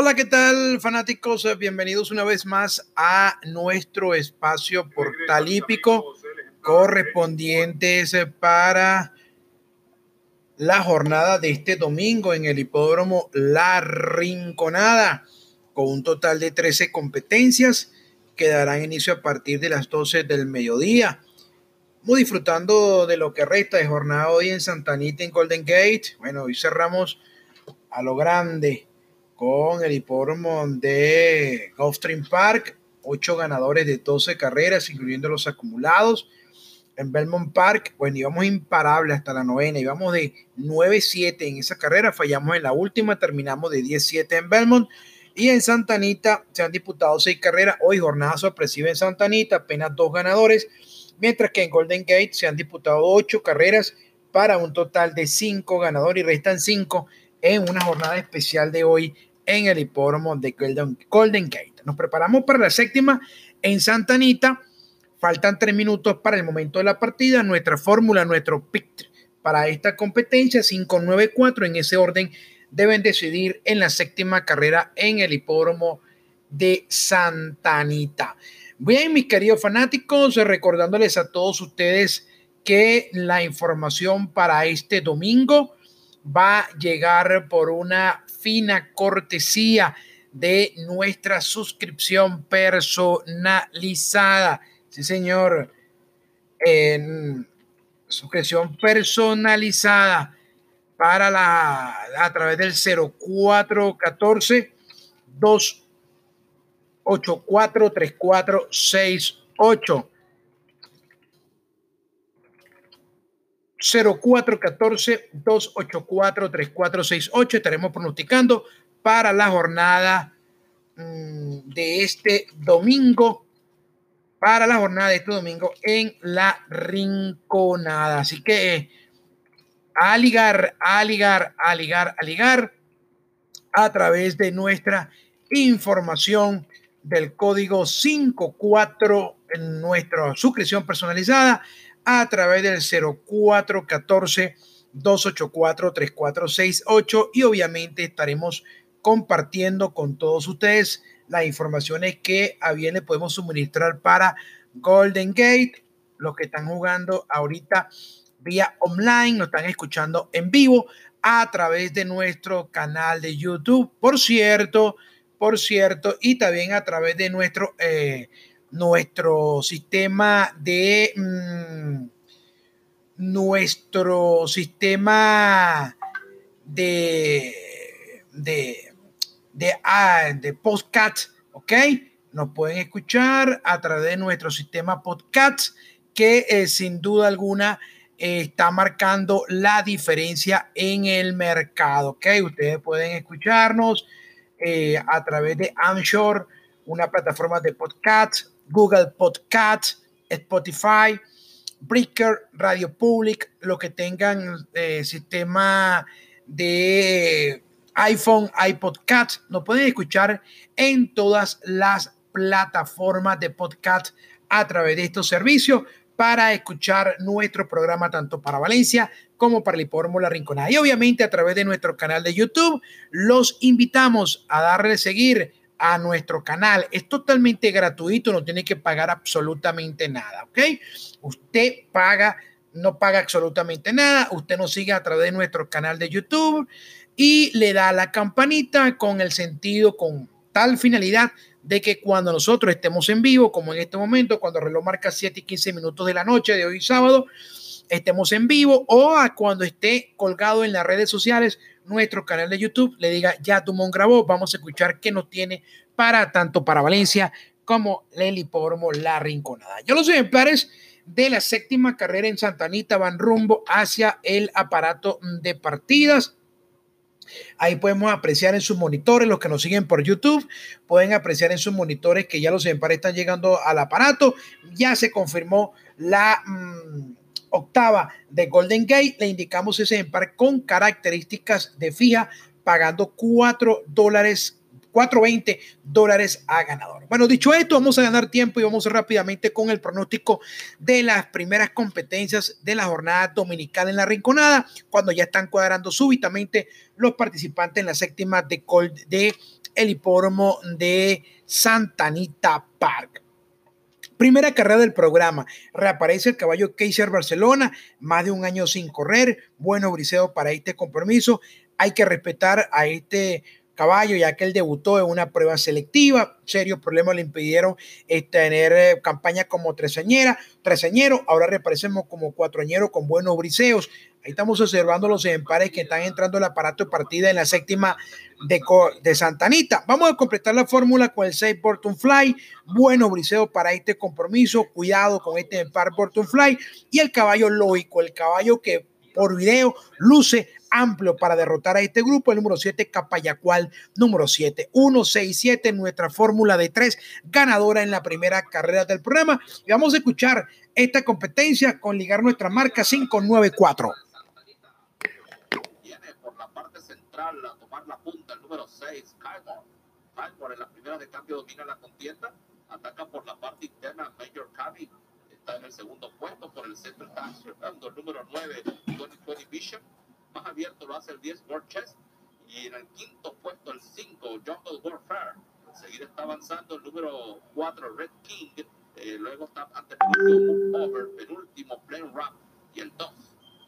Hola, ¿qué tal fanáticos? Bienvenidos una vez más a nuestro espacio portal hípico correspondientes para la jornada de este domingo en el hipódromo La Rinconada, con un total de 13 competencias que darán inicio a partir de las 12 del mediodía. Muy disfrutando de lo que resta de jornada hoy en Santanita, en Golden Gate. Bueno, hoy cerramos a lo grande con el hipódromo de Gulfstream Park, ocho ganadores de 12 carreras, incluyendo los acumulados. En Belmont Park, bueno, íbamos imparables hasta la novena, íbamos de 9-7 en esa carrera, fallamos en la última, terminamos de 10-7 en Belmont. Y en Santa Anita se han disputado seis carreras. Hoy jornada sorpresiva en Santa Anita, apenas dos ganadores. Mientras que en Golden Gate se han disputado ocho carreras para un total de cinco ganadores y restan cinco en una jornada especial de hoy en el hipódromo de Golden, Gate. Nos preparamos para la séptima en Santa Anita. Faltan tres minutos para el momento de la partida. Nuestra fórmula, nuestro pick para esta competencia, 5-9-4. En ese orden deben decidir en la séptima carrera en el hipódromo de Santa Anita. Bien, mis queridos fanáticos, recordándoles a todos ustedes que la información para este domingo va a llegar por una fina cortesía de nuestra suscripción personalizada. Sí, señor. En suscripción personalizada para la a través del 0414 284 3468 0414-284-3468. Estaremos pronosticando para la jornada mm, de este domingo. Para la jornada de este domingo en la Rinconada. Así que a ligar, a ligar, a ligar, a ligar a través de nuestra información del código 54 en nuestra suscripción personalizada a través del 0414 284 3468 y obviamente estaremos compartiendo con todos ustedes las informaciones que a bien le podemos suministrar para Golden Gate, los que están jugando ahorita vía online, nos están escuchando en vivo a través de nuestro canal de YouTube, por cierto, por cierto, y también a través de nuestro eh, nuestro sistema de mm, nuestro sistema de de de, ah, de podcast, ¿ok? Nos pueden escuchar a través de nuestro sistema podcast que eh, sin duda alguna eh, está marcando la diferencia en el mercado, ¿ok? Ustedes pueden escucharnos eh, a través de Anchor, una plataforma de podcast Google Podcast, Spotify, Breaker, Radio Public, lo que tengan eh, sistema de iPhone, iPod Cat, nos pueden escuchar en todas las plataformas de podcast a través de estos servicios para escuchar nuestro programa tanto para Valencia como para el hipódromo La Rinconada. Y obviamente a través de nuestro canal de YouTube, los invitamos a darle seguir a nuestro canal. Es totalmente gratuito, no tiene que pagar absolutamente nada, ¿ok? Usted paga, no paga absolutamente nada, usted nos sigue a través de nuestro canal de YouTube y le da la campanita con el sentido, con tal finalidad de que cuando nosotros estemos en vivo, como en este momento, cuando el reloj marca 7 y 15 minutos de la noche de hoy sábado, estemos en vivo o a cuando esté colgado en las redes sociales, nuestro canal de YouTube, le diga, ya Dumont grabó, vamos a escuchar qué nos tiene para tanto para Valencia como el hipódromo La Rinconada. Yo los ejemplares de la séptima carrera en Santa Anita van rumbo hacia el aparato de partidas. Ahí podemos apreciar en sus monitores, los que nos siguen por YouTube, pueden apreciar en sus monitores que ya los ejemplares están llegando al aparato. Ya se confirmó la... Mm, octava de Golden Gate, le indicamos ese ejemplar con características de fija, pagando 4 dólares 420 dólares a ganador. Bueno, dicho esto, vamos a ganar tiempo y vamos rápidamente con el pronóstico de las primeras competencias de la jornada dominical en la Rinconada, cuando ya están cuadrando súbitamente los participantes en la séptima de, de el hipódromo de Santanita Park. Primera carrera del programa. Reaparece el caballo Kaiser Barcelona, más de un año sin correr. Bueno briseo para este compromiso. Hay que respetar a este caballo, ya que él debutó en una prueba selectiva. Serios problemas le impidieron eh, tener eh, campaña como treseñera, treseñero. Ahora reaparecemos como cuatroañero con buenos briseos. Estamos observando los ejemplares que están entrando al aparato de partida en la séptima de, de Santanita. Vamos a completar la fórmula con el 6 Borton Fly. Bueno briseo para este compromiso. Cuidado con este ejemplar Borton Fly. Y el caballo lógico, el caballo que por video luce amplio para derrotar a este grupo. El número 7, Capayacual, número 7, 167, nuestra fórmula de tres ganadora en la primera carrera del programa. Y vamos a escuchar esta competencia con ligar nuestra marca 594. Viene por la parte central a tomar la punta el número 6, Kylmore. Kylmore en la primera de cambio domina la contienda. Ataca por la parte interna Major Cavi. Está en el segundo puesto. Por el centro está el número 9, Tony, Tony Bishop más abierto lo hace el 10 World Chess. Y en el quinto puesto el 5 Jungle Warfare. Enseguida está avanzando el número 4 Red King. Eh, luego está ante el Over, penúltimo Plain Rap. Y el 2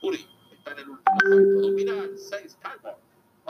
Uri está en el último puesto. Domina el 6 Kylmore.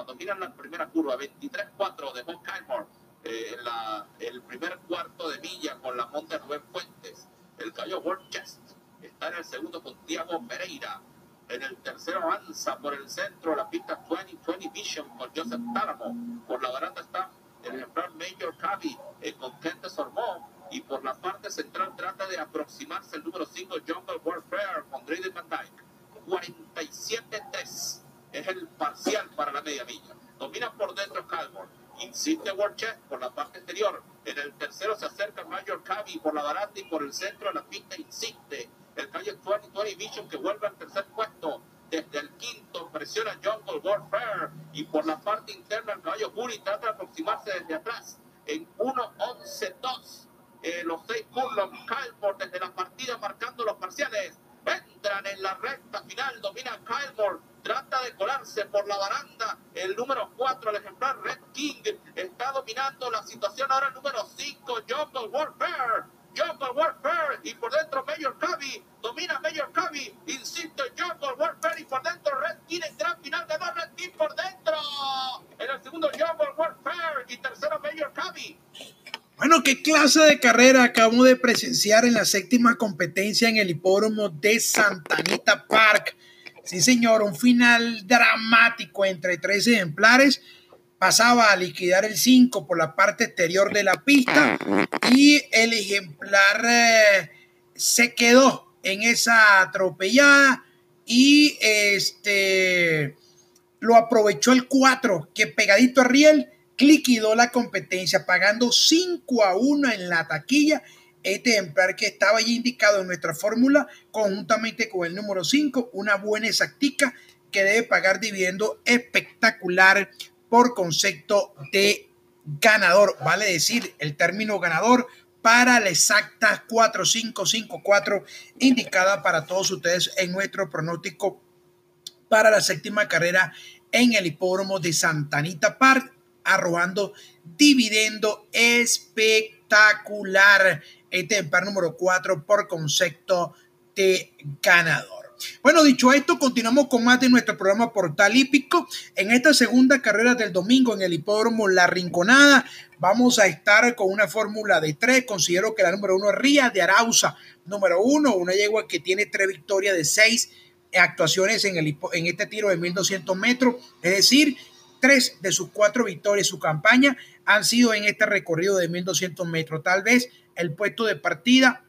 Cuando miran la primera curva, 23-4 de Bob Kylmore. Eh, la, el primer cuarto de milla con la Monte Rubén Fuentes. El Cayo World Chest está en el segundo con Tiago Pereira. En el tercero avanza por el centro la pista 2020 Vision con Joseph Táramo. Por la baranda está el ejemplar Major Cavi eh, con Kent Sormó. Y por la parte central trata de aproximarse el número 5 Jungle Warfare con Drayden Van Dyke. 47-3 es el parcial para la media milla. Domina por dentro Calmore. Insiste Warchest por la parte exterior. En el tercero se acerca Major Cavi por la baranda y por el centro de la pista insiste el calle 2020 Vision que vuelve al tercer puesto. Desde el quinto presiona Jungle Warfare y por la parte interna el caballo Guri trata de aproximarse desde atrás en 1-11-2. Eh, los seis Curlon Kylmore desde la partida marcando los parciales. Entran en la recta final, domina Kylmore, trata de colarse por la baranda. El número 4, el ejemplar Red King, está dominando la situación. Ahora el número 5, Jungle Warfare Jungle Warfare y por dentro Mayor Cavi, domina Mayor Cavi, insiste Jungle Warfare y por dentro Red King en gran final dos Red King por dentro. En el segundo Jungle Warfare y tercero Mayor Cavi. Bueno, qué clase de carrera acabamos de presenciar en la séptima competencia en el hipódromo de Santanita Park. Sí, señor, un final dramático entre tres ejemplares. Pasaba a liquidar el 5 por la parte exterior de la pista y el ejemplar eh, se quedó en esa atropellada y este lo aprovechó el 4 que pegadito a Riel liquidó la competencia pagando 5 a 1 en la taquilla este ejemplar que estaba allí indicado en nuestra fórmula conjuntamente con el número 5 una buena exactica que debe pagar dividendo espectacular por concepto de ganador, vale decir, el término ganador para la exacta 4554 indicada para todos ustedes en nuestro pronóstico para la séptima carrera en el hipódromo de Santanita Park, arrojando dividendo espectacular. Este par número 4 por concepto de ganador. Bueno, dicho esto, continuamos con más de nuestro programa Portal Hípico. En esta segunda carrera del domingo en el hipódromo La Rinconada, vamos a estar con una fórmula de tres. Considero que la número uno es Ría de Arauza, número uno, una yegua que tiene tres victorias de seis actuaciones en, el, en este tiro de 1200 metros, es decir, tres de sus cuatro victorias, su campaña, han sido en este recorrido de 1200 metros. Tal vez el puesto de partida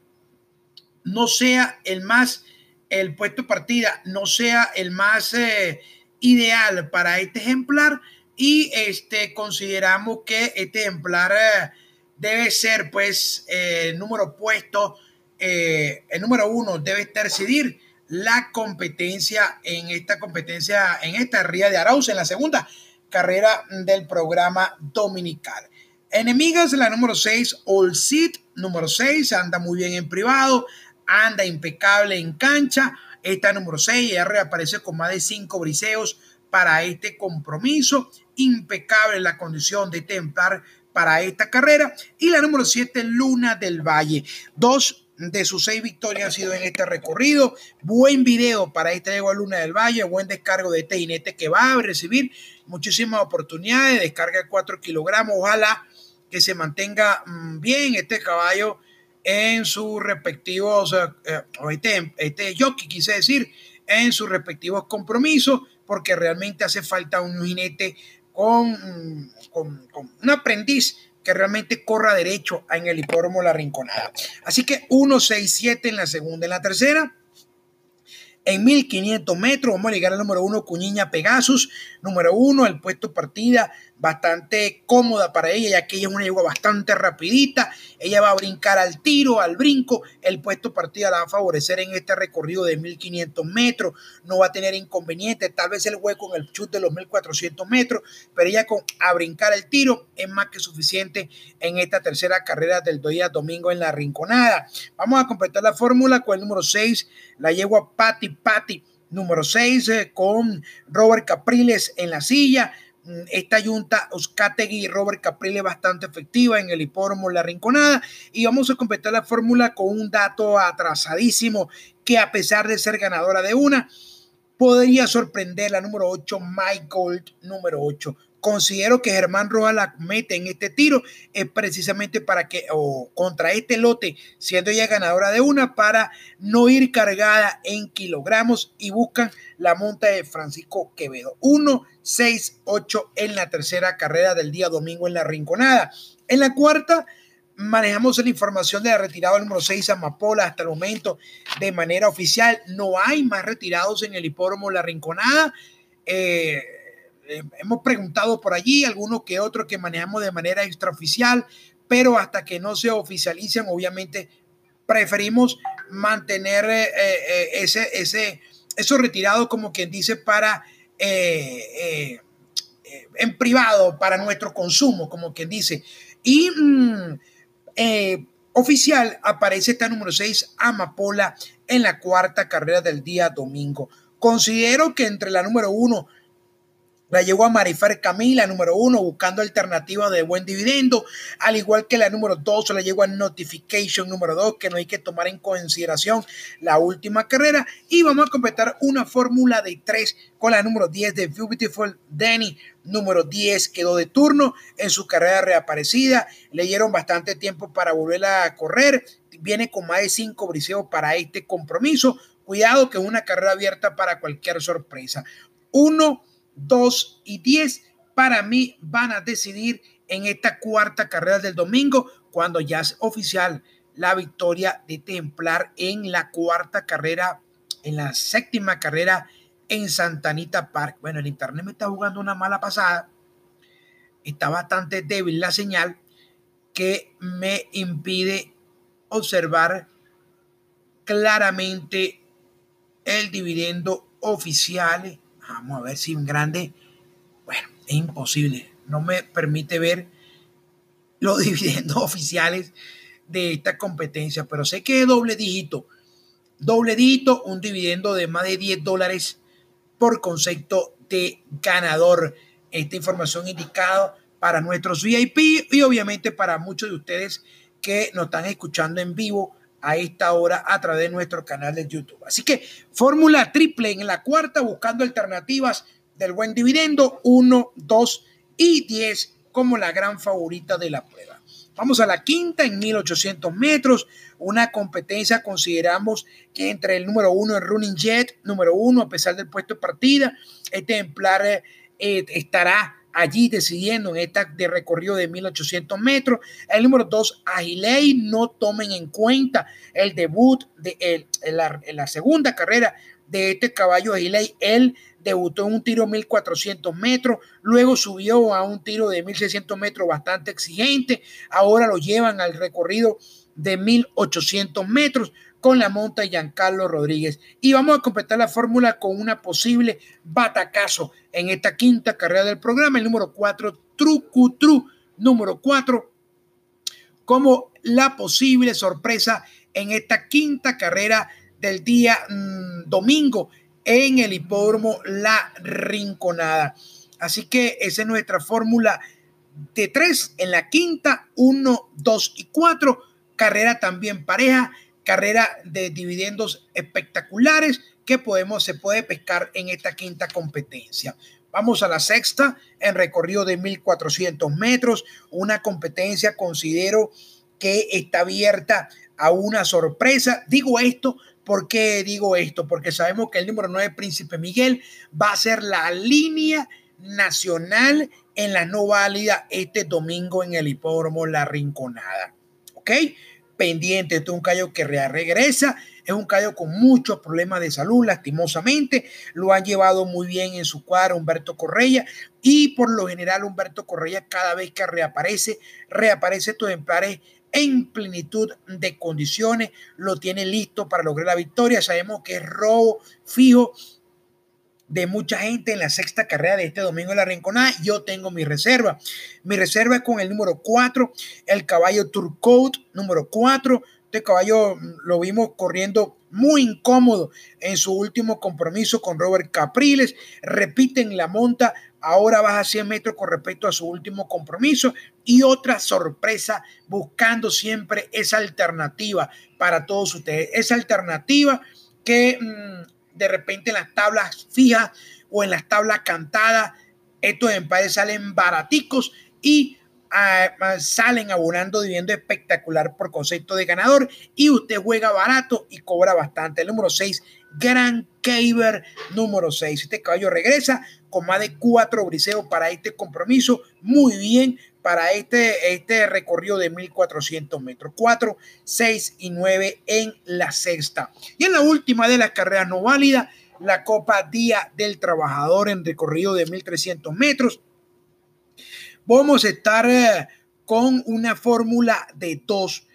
no sea el más el puesto de partida no sea el más eh, ideal para este ejemplar y este, consideramos que este ejemplar eh, debe ser pues eh, número puesto, el número uno debe decidir la competencia en esta competencia, en esta ría de Arauz, en la segunda carrera del programa dominical. Enemigas, la número 6, All Seat, número 6, anda muy bien en privado, anda impecable en cancha. Esta número 6 ya reaparece con más de 5 briseos para este compromiso. Impecable la condición de Templar para esta carrera. Y la número 7, Luna del Valle. Dos de sus seis victorias han sido en este recorrido. Buen video para esta yegua Luna del Valle, buen descargo de este que va a recibir muchísimas oportunidades, descarga de 4 kilogramos, ojalá que se mantenga mm, bien este caballo en sus respectivos, eh, este, este jockey quise decir, en sus respectivos compromisos, porque realmente hace falta un jinete con, mm, con, un aprendiz que realmente corra derecho en el hipódromo La Rinconada. Así que 1, 6, 7 en la segunda. En la tercera, en 1500 metros, vamos a llegar al número 1, Cuñiña Pegasus. Número 1, el puesto partida bastante cómoda para ella, ya que ella es una yegua bastante rapidita. Ella va a brincar al tiro, al brinco. El puesto partida la va a favorecer en este recorrido de 1500 metros. No va a tener inconveniente, tal vez el hueco en el chute de los 1400 metros, pero ella con a brincar el tiro es más que suficiente en esta tercera carrera del día domingo en la Rinconada. Vamos a completar la fórmula con el número 6, la yegua Patty Patty. Número 6 eh, con Robert Capriles en la silla. Mm, esta yunta Oscategui y Robert Caprile bastante efectiva en el hipódromo La Rinconada. Y vamos a completar la fórmula con un dato atrasadísimo que a pesar de ser ganadora de una podría sorprender la número 8 Mike Gold número 8 considero que Germán Rojas mete en este tiro es precisamente para que, o contra este lote, siendo ella ganadora de una, para no ir cargada en kilogramos y buscan la monta de Francisco Quevedo. 1, 6, 8 en la tercera carrera del día domingo en la Rinconada. En la cuarta, manejamos la información de la retirada número 6 Amapola hasta el momento de manera oficial. No hay más retirados en el hipódromo La Rinconada. Eh, eh, hemos preguntado por allí, algunos que otros que manejamos de manera extraoficial, pero hasta que no se oficialicen, obviamente preferimos mantener eh, eh, ese, ese, eso retirado como quien dice para en privado, para nuestro consumo, como quien dice. Y mm, oficial aparece esta número 6, Amapola, en la cuarta carrera del día domingo. Considero que entre la número 1 la llegó a Marifer Camila, número uno, buscando alternativas de buen dividendo, al igual que la número dos, la llegó a Notification número dos, que no hay que tomar en consideración la última carrera. Y vamos a completar una fórmula de tres con la número 10 de Beautiful Danny. Número 10 quedó de turno en su carrera reaparecida. Le dieron bastante tiempo para volverla a correr. Viene con más de cinco briseos para este compromiso. Cuidado que es una carrera abierta para cualquier sorpresa. Uno 2 y 10 para mí van a decidir en esta cuarta carrera del domingo cuando ya es oficial la victoria de Templar en la cuarta carrera, en la séptima carrera en Santanita Park. Bueno, el internet me está jugando una mala pasada. Está bastante débil la señal que me impide observar claramente el dividendo oficial Vamos a ver si un grande, bueno, es imposible. No me permite ver los dividendos oficiales de esta competencia, pero sé que es doble dígito. Doble dígito, un dividendo de más de 10 dólares por concepto de ganador. Esta información indicada para nuestros VIP y obviamente para muchos de ustedes que nos están escuchando en vivo a esta hora a través de nuestro canal de YouTube. Así que fórmula triple en la cuarta, buscando alternativas del buen dividendo, 1, 2 y 10 como la gran favorita de la prueba. Vamos a la quinta en 1800 metros, una competencia consideramos que entre el número uno el Running Jet, número uno a pesar del puesto de partida, este ejemplar eh, estará allí decidiendo en esta de recorrido de 1800 metros. El número 2, Agilei, no tomen en cuenta el debut de en, la, segunda carrera de este caballo Agilei. Él debutó en un tiro 1400 metros, luego subió a un tiro de 1600 metros bastante exigente, ahora lo llevan al recorrido de 1800 metros con la monta Giancarlo Rodríguez. Y vamos a completar la fórmula con una posible batacazo en esta quinta carrera del programa, el número 4, Trucutru, número 4, como la posible sorpresa en esta quinta carrera del día mm, domingo en el hipódromo La Rinconada. Así que esa es nuestra fórmula de tres en la quinta, uno, dos y cuatro. Carrera también pareja, carrera de dividendos espectaculares que podemos, se puede pescar en esta quinta competencia. Vamos a la sexta en recorrido de 1400 metros, una competencia considero que está abierta a una sorpresa. Digo esto ¿Por digo esto? Porque sabemos que el número 9, Príncipe Miguel, va a ser la línea nacional en la no válida este domingo en el hipódromo La Rinconada. ¿Ok? Pendiente, este es un callo que regresa, es un callo con muchos problemas de salud, lastimosamente, lo han llevado muy bien en su cuadro Humberto Correa y por lo general Humberto Correa cada vez que reaparece, reaparece estos ejemplares en plenitud de condiciones, lo tiene listo para lograr la victoria. Sabemos que es robo fijo de mucha gente en la sexta carrera de este domingo en la Rinconada. Yo tengo mi reserva. Mi reserva es con el número 4, el caballo Turcoat, número 4. Este caballo mm, lo vimos corriendo muy incómodo en su último compromiso con Robert Capriles. Repiten la monta, ahora baja 100 metros con respecto a su último compromiso y otra sorpresa buscando siempre esa alternativa para todos ustedes. Esa alternativa que mm, de repente en las tablas fijas o en las tablas cantadas, estos empates salen baraticos y ah, salen abonando dividendo espectacular por concepto de ganador y usted juega barato y cobra bastante. El número 6, Gran Caber número 6. Este caballo regresa con más de cuatro briseos para este compromiso. Muy bien para este, este recorrido de 1400 metros. 4, 6 y 9 en la sexta. Y en la última de las carreras no válidas, la Copa Día del Trabajador en recorrido de 1300 metros. Vamos a estar eh, con una fórmula de dos,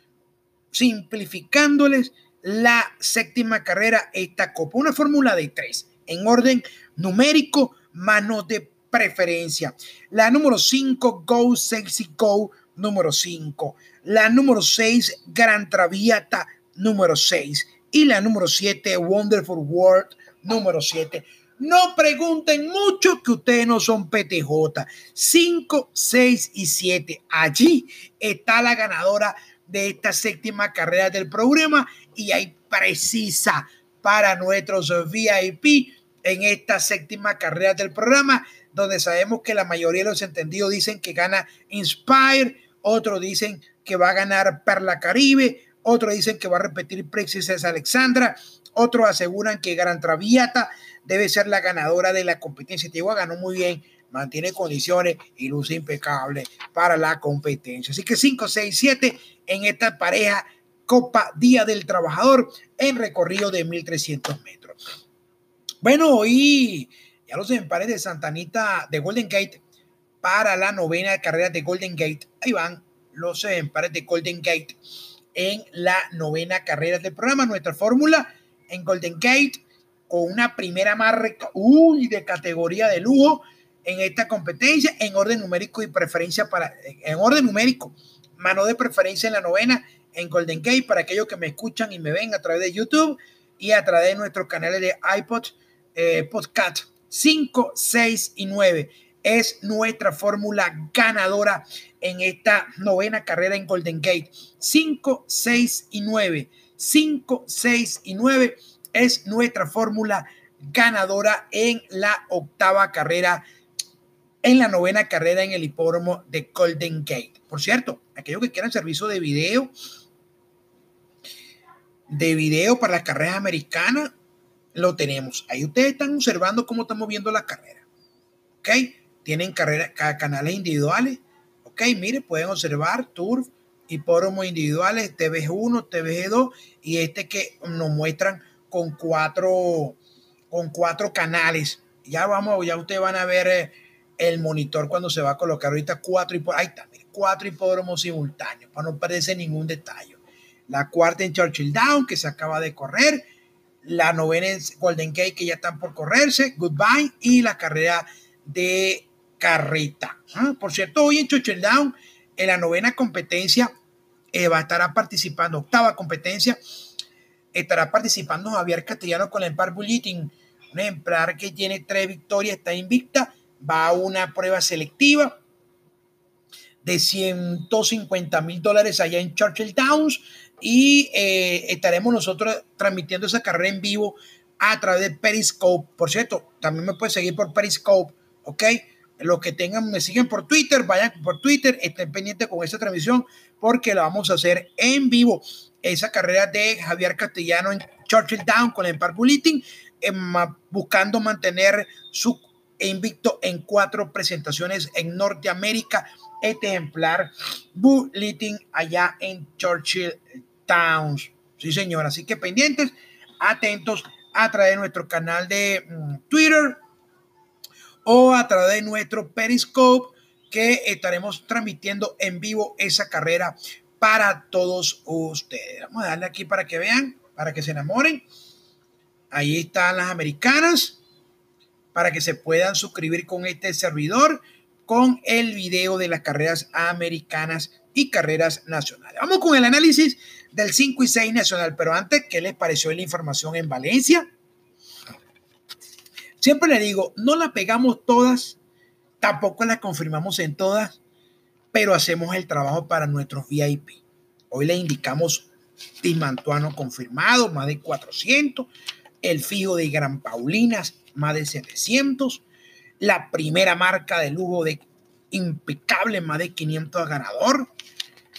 simplificándoles la séptima carrera esta Copa. Una fórmula de tres en orden numérico, mano de preferencia. La número 5, Go Sexy Go, número 5. La número 6, Gran Traviata, número 6. Y la número 7, Wonderful World, número 7. No pregunten mucho que ustedes no son PTJ. 5, 6 y 7. Allí está la ganadora de esta séptima carrera del programa y hay precisa para nuestros VIP en esta séptima carrera del programa donde sabemos que la mayoría de los entendidos dicen que gana Inspire, otros dicen que va a ganar Perla Caribe, otros dicen que va a repetir Princess Alexandra, otros aseguran que Gran Traviata debe ser la ganadora de la competencia. Tegua ganó muy bien, mantiene condiciones y luce impecable para la competencia. Así que 5, 6, 7 en esta pareja Copa Día del Trabajador en recorrido de 1300 metros. Bueno, hoy ya los empares de Santanita de Golden Gate para la novena carrera de Golden Gate. Ahí van los empares de Golden Gate en la novena carrera del programa. Nuestra fórmula en Golden Gate con una primera marca uy, de categoría de lujo en esta competencia en orden numérico y preferencia para en orden numérico mano de preferencia en la novena en Golden Gate para aquellos que me escuchan y me ven a través de YouTube y a través de nuestros canales de iPod eh, podcast 5, 6 y 9 es nuestra fórmula ganadora en esta novena carrera en Golden Gate. 5, 6 y 9. 5, 6 y 9 es nuestra fórmula ganadora en la octava carrera, en la novena carrera en el hipódromo de Golden Gate. Por cierto, aquellos que quieran servicio de video, de video para las carreras americanas, lo tenemos. Ahí ustedes están observando cómo estamos viendo la carrera. ¿Ok? Tienen carrera, canales individuales. ¿Ok? Mire, pueden observar Turf, hipódromos individuales, TVG1, TVG2 y este que nos muestran con cuatro, con cuatro canales. Ya vamos, ya ustedes van a ver eh, el monitor cuando se va a colocar ahorita cuatro hipódromos. Cuatro simultáneos para no perderse ningún detalle. la cuarta en Churchill Down, que se acaba de correr, la novena en Golden Gate, que ya están por correrse, Goodbye, y la carrera de Carreta. Ah, por cierto, hoy en Churchill Down, en la novena competencia, eh, va a estar participando, octava competencia, estará participando Javier Castellano con el Empire Bulletin, un ejemplar que tiene tres victorias, está invicta, va a una prueba selectiva de 150 mil dólares allá en Churchill Downs y eh, estaremos nosotros transmitiendo esa carrera en vivo a través de Periscope. Por cierto, también me pueden seguir por Periscope, ¿ok? Los que tengan, me siguen por Twitter, vayan por Twitter, estén pendientes con esa transmisión porque la vamos a hacer en vivo. Esa carrera de Javier Castellano en Churchill Down con el Empire Bulletin, buscando mantener su invicto en cuatro presentaciones en Norteamérica. Este ejemplar Bulletin allá en Churchill Towns. Sí, señor. Así que pendientes, atentos a través de nuestro canal de mm, Twitter o a través de nuestro Periscope que estaremos transmitiendo en vivo esa carrera para todos ustedes. Vamos a darle aquí para que vean, para que se enamoren. Ahí están las americanas para que se puedan suscribir con este servidor con el video de las carreras americanas y carreras nacionales. Vamos con el análisis del 5 y 6 nacional, pero antes, ¿qué les pareció la información en Valencia? Siempre le digo, no la pegamos todas, tampoco la confirmamos en todas, pero hacemos el trabajo para nuestros VIP. Hoy le indicamos Timantuano confirmado, más de 400, el fijo de Gran Paulinas, más de 700, la primera marca de lujo de impecable, más de 500 a ganador.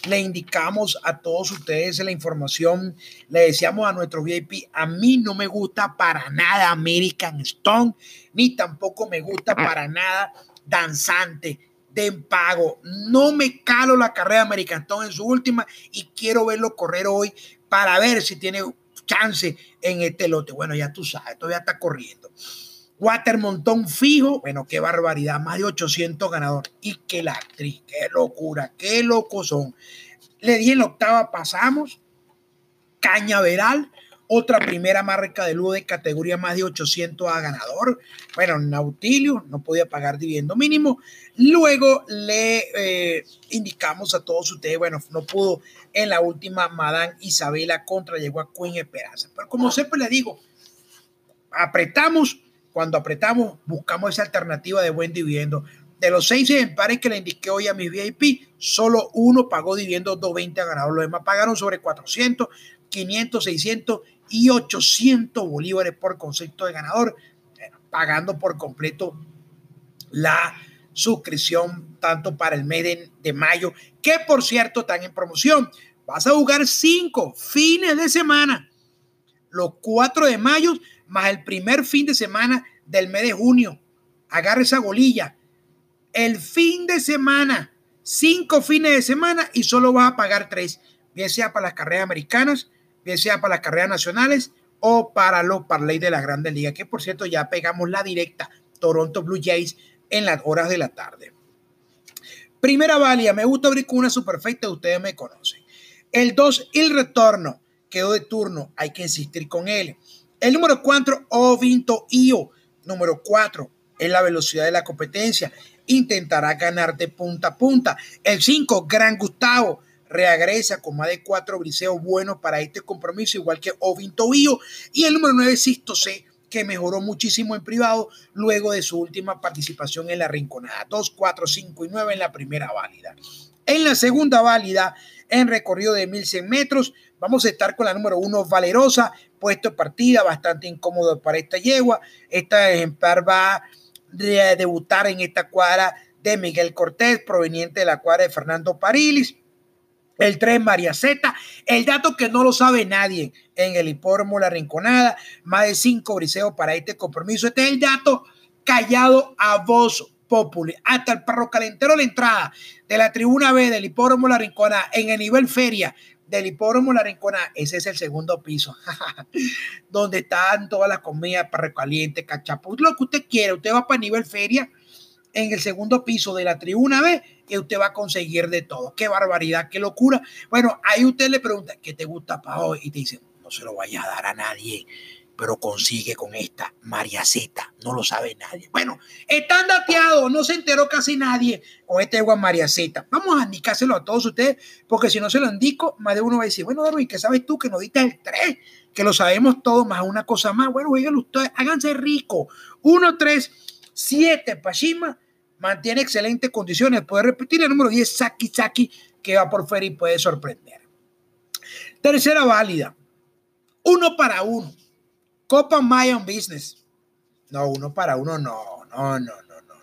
Le indicamos a todos ustedes la información, le decíamos a nuestro VIP, a mí no me gusta para nada American Stone, ni tampoco me gusta para nada danzante de pago. No me calo la carrera American Stone en su última y quiero verlo correr hoy para ver si tiene chance en este lote. Bueno, ya tú sabes, todavía está corriendo. Watermontón fijo, bueno, qué barbaridad, más de 800 ganadores. Y qué la actriz, qué locura, qué locos son. Le dije en la octava, pasamos. Cañaveral, otra primera marca de luz de categoría más de 800 a ganador. Bueno, Nautilio no podía pagar dividendo mínimo. Luego le eh, indicamos a todos ustedes, bueno, no pudo en la última Madame Isabela contra llegó a Queen Esperanza. Pero como siempre le digo, apretamos, cuando apretamos, buscamos esa alternativa de buen dividendo. De los seis ejemplares que le indiqué hoy a mis VIP, solo uno pagó dividendo 220 a ganador. Los demás pagaron sobre 400, 500, 600 y 800 bolívares por concepto de ganador, pagando por completo la suscripción tanto para el mes de, mayo, que por cierto están en promoción. Vas a jugar cinco fines de semana, los cuatro de mayo más el primer fin de semana del mes de junio. Agarra esa golilla. El fin de semana, cinco fines de semana y solo vas a pagar tres, bien sea para las carreras americanas, bien sea para las carreras nacionales o para los parlay de la Grande Liga, que por cierto ya pegamos la directa Toronto Blue Jays en las horas de la tarde. Primera válida, me gusta abrir con una superfecta, ustedes me conocen. El 2, el retorno, quedó de turno, hay que insistir con él. El número 4, Ovinto Io. Número 4, es la velocidad de la competencia. Intentará ganar de punta a punta. El 5, Gran Gustavo reagresa con más de cuatro briseos buenos para este compromiso, igual que Ovin Tobío. Y el número 9, Sisto C, que mejoró muchísimo en privado luego de su última participación en la rinconada. 2, 4, 5 y 9 en la primera válida. En la segunda válida, en recorrido de 1100 metros, vamos a estar con la número 1, Valerosa, puesto de partida bastante incómodo para esta yegua. Esta ejemplar va a debutar en esta cuadra de Miguel Cortés, proveniente de la cuadra de Fernando Parilis el 3 María Z, el dato que no lo sabe nadie en el hipódromo La Rinconada, más de cinco briseos para este compromiso. Este es el dato callado a voz populi. Hasta el perro calentero la entrada de la tribuna B del hipódromo La Rinconada en el nivel feria del hipódromo La Rinconada, ese es el segundo piso, donde están todas las comidas, perro caliente, cachapuz, lo que usted quiera. Usted va para nivel feria en el segundo piso de la tribuna B y usted va a conseguir de todo. Qué barbaridad, qué locura. Bueno, ahí usted le pregunta, ¿qué te gusta para hoy? Y te dice, no se lo vaya a dar a nadie pero consigue con esta Z, no lo sabe nadie. Bueno, están dateados, no se enteró casi nadie con este agua Z. Vamos a indicárselo a todos ustedes, porque si no se lo indico, más de uno va a decir, bueno, Darwin, ¿qué sabes tú que nos diste el 3? Que lo sabemos todo, más una cosa más. Bueno, oigan ustedes, háganse rico. 1, 3, 7, Pashima mantiene excelentes condiciones. Puede repetir el número 10, Saki Saki, que va por fuera y puede sorprender. Tercera válida, uno para uno. Copa Mayan Business. No, uno para uno, no, no, no, no, no.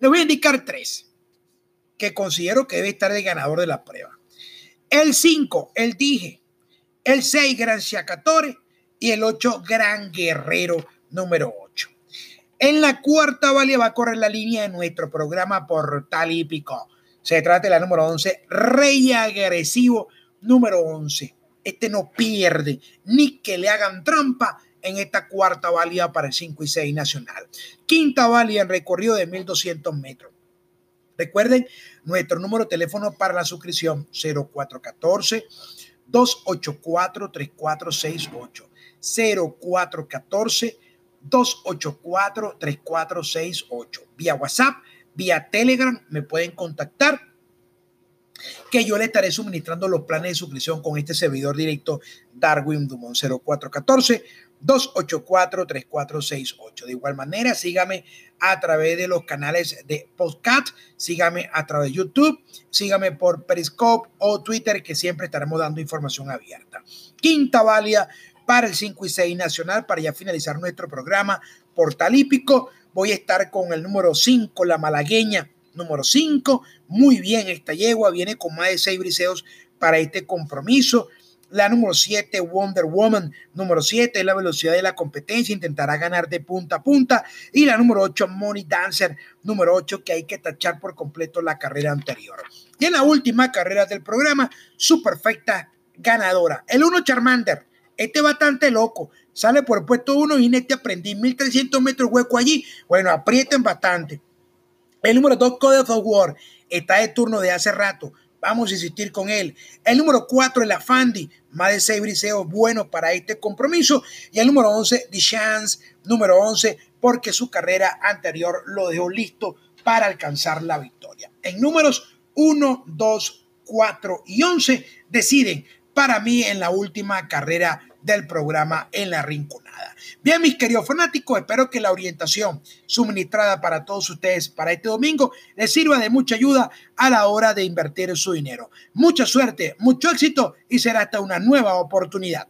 Le voy a indicar tres que considero que debe estar el ganador de la prueba. El 5, el Dije. El 6, Gran Chacatore. Y el 8, Gran Guerrero número 8. En la cuarta valia va a correr la línea de nuestro programa Portal Hípico. Se trata de la número 11, Rey Agresivo número 11. Este no pierde ni que le hagan trampa en esta cuarta válida para el 5 y 6 nacional. Quinta válida en recorrido de 1200 metros. Recuerden nuestro número de teléfono para la suscripción 0414 284 3468 0414 284 3468 vía WhatsApp, vía Telegram me pueden contactar que yo le estaré suministrando los planes de suscripción con este servidor directo Darwin Dumont 0414 284-3468. De igual manera, sígame a través de los canales de podcast, sígame a través de YouTube, sígame por Periscope o Twitter, que siempre estaremos dando información abierta. Quinta válida para el 5 y 6 nacional, para ya finalizar nuestro programa portalípico. Voy a estar con el número 5, la malagueña, número 5. Muy bien, esta yegua viene con más de 6 briseos para este compromiso. La número 7, Wonder Woman. Número 7 es la velocidad de la competencia. Intentará ganar de punta a punta. Y la número 8, Money Dancer. Número 8, que hay que tachar por completo la carrera anterior. Y en la última carrera del programa, su perfecta ganadora. El 1, Charmander. Este bastante loco. Sale por el puesto 1 y en este aprendí 1300 metros hueco allí. Bueno, aprieten bastante. El número 2, Code of War. Está de turno de hace rato. Vamos a insistir con él. El número 4, el Afandi, más de seis briseos buenos para este compromiso. Y el número 11, The Chance, número 11, porque su carrera anterior lo dejó listo para alcanzar la victoria. En números 1, 2, 4 y 11 deciden para mí en la última carrera del programa en la rinconada. Bien, mis queridos fanáticos, espero que la orientación suministrada para todos ustedes para este domingo les sirva de mucha ayuda a la hora de invertir su dinero. Mucha suerte, mucho éxito y será hasta una nueva oportunidad.